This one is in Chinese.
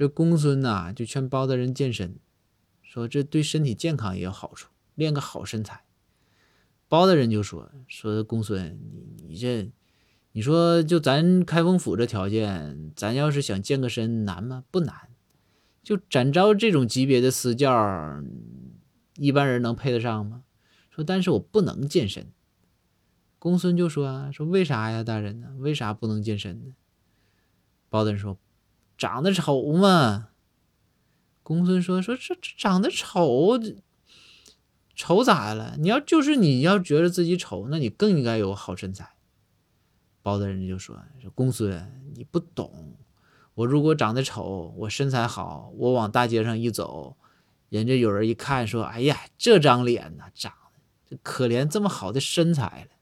这公孙呐就劝包大人健身，说这对身体健康也有好处，练个好身材。包大人就说说公孙，你你这，你说就咱开封府这条件，咱要是想健个身难吗？不难，就展昭这种级别的私教，一般人能配得上吗？说但是我不能健身。公孙就说说为啥呀，大人呢？为啥不能健身呢？包大人说长得丑嘛。公孙说说这这长得丑。丑咋了？你要就是你要觉得自己丑，那你更应该有好身材。包大人就说：“说公孙，你不懂。我如果长得丑，我身材好，我往大街上一走，人家有人一看说：‘哎呀，这张脸呐，长得可怜，这么好的身材了。’